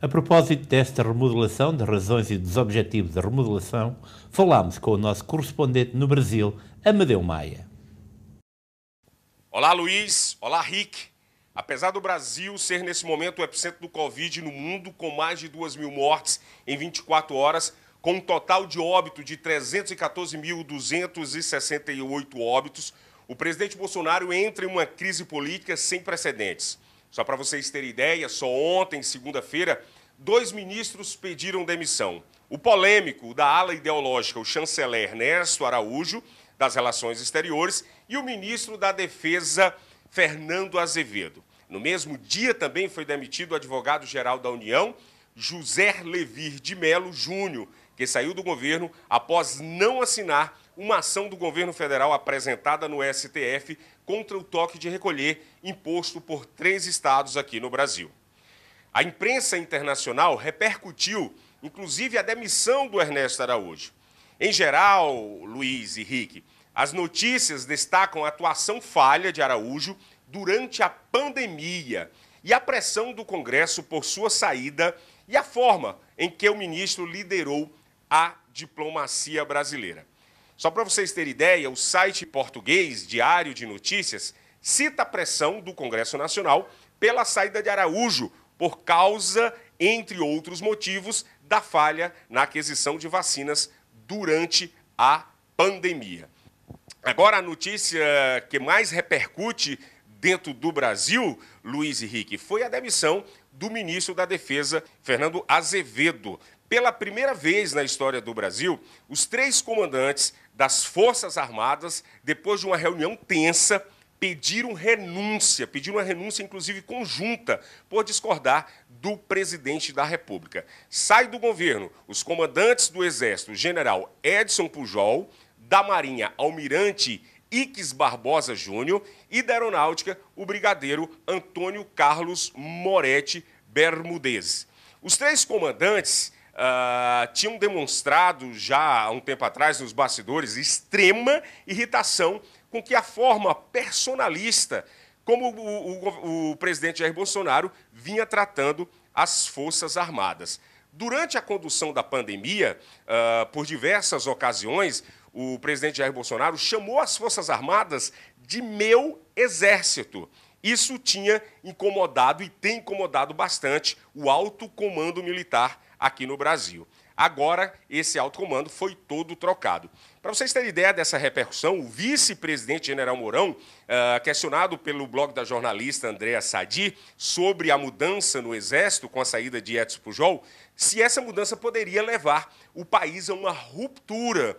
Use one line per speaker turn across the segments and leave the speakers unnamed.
A propósito desta remodelação, de razões e dos objetivos da remodelação, falámos com o nosso correspondente no Brasil, Amadeu Maia.
Olá, Luiz. Olá, Rick. Apesar do Brasil ser nesse momento o epicentro do Covid no mundo, com mais de 2 mil mortes em 24 horas, com um total de óbito de 314.268 óbitos, o presidente Bolsonaro entra em uma crise política sem precedentes. Só para vocês terem ideia, só ontem, segunda-feira, dois ministros pediram demissão. O polêmico da ala ideológica, o chanceler Ernesto Araújo, das Relações Exteriores, e o ministro da Defesa, Fernando Azevedo. No mesmo dia também foi demitido o advogado-geral da União, José Levir de Melo Júnior, que saiu do governo após não assinar uma ação do governo federal apresentada no STF contra o toque de recolher imposto por três estados aqui no Brasil. A imprensa internacional repercutiu, inclusive, a demissão do Ernesto Araújo. Em geral, Luiz e Rick, as notícias destacam a atuação falha de Araújo durante a pandemia e a pressão do Congresso por sua saída e a forma em que o ministro liderou a diplomacia brasileira. Só para vocês terem ideia, o site português Diário de Notícias cita a pressão do Congresso Nacional pela saída de Araújo por causa, entre outros motivos, da falha na aquisição de vacinas durante a pandemia. Agora, a notícia que mais repercute dentro do Brasil, Luiz Henrique, foi a demissão do ministro da Defesa, Fernando Azevedo. Pela primeira vez na história do Brasil, os três comandantes das Forças Armadas, depois de uma reunião tensa, pediram renúncia, pediram uma renúncia, inclusive conjunta, por discordar do presidente da República. Sai do governo os comandantes do Exército, general Edson Pujol, da Marinha, almirante Iques Barbosa Júnior, e da Aeronáutica, o brigadeiro Antônio Carlos Moretti Bermudez. Os três comandantes uh, tinham demonstrado já há um tempo atrás nos bastidores extrema irritação com que a forma personalista como o, o, o presidente Jair Bolsonaro vinha tratando as Forças Armadas. Durante a condução da pandemia, uh, por diversas ocasiões, o presidente Jair Bolsonaro chamou as Forças Armadas de meu exército. Isso tinha incomodado e tem incomodado bastante o alto comando militar aqui no Brasil. Agora, esse alto comando foi todo trocado. Para vocês terem ideia dessa repercussão, o vice-presidente General Mourão, uh, questionado pelo blog da jornalista Andréa Sadi sobre a mudança no Exército com a saída de Edson Pujol, se essa mudança poderia levar o país a uma ruptura,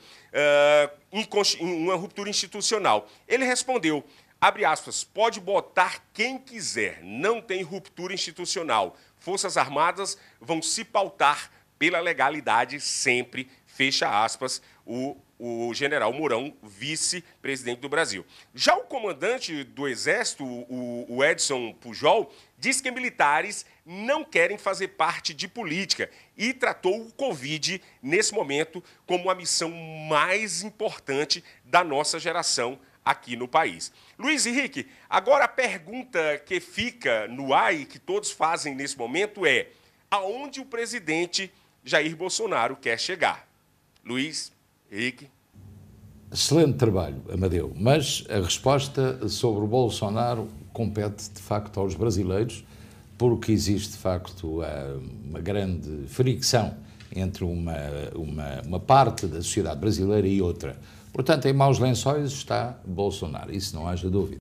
uh, uma ruptura institucional. Ele respondeu, abre aspas, pode botar quem quiser, não tem ruptura institucional. Forças Armadas vão se pautar pela legalidade sempre, fecha aspas, o, o general Mourão, vice-presidente do Brasil. Já o comandante do Exército, o, o Edson Pujol, diz que militares não querem fazer parte de política e tratou o Covid, nesse momento, como a missão mais importante da nossa geração aqui no país. Luiz Henrique, agora a pergunta que fica no ar e que todos fazem nesse momento é: aonde o presidente Jair Bolsonaro quer chegar? Luiz Henrique.
Excelente trabalho, Amadeu, mas a resposta sobre o Bolsonaro compete de facto aos brasileiros, porque existe de facto uma grande fricção entre uma, uma, uma parte da sociedade brasileira e outra. Portanto, em maus lençóis está Bolsonaro, isso não haja dúvida.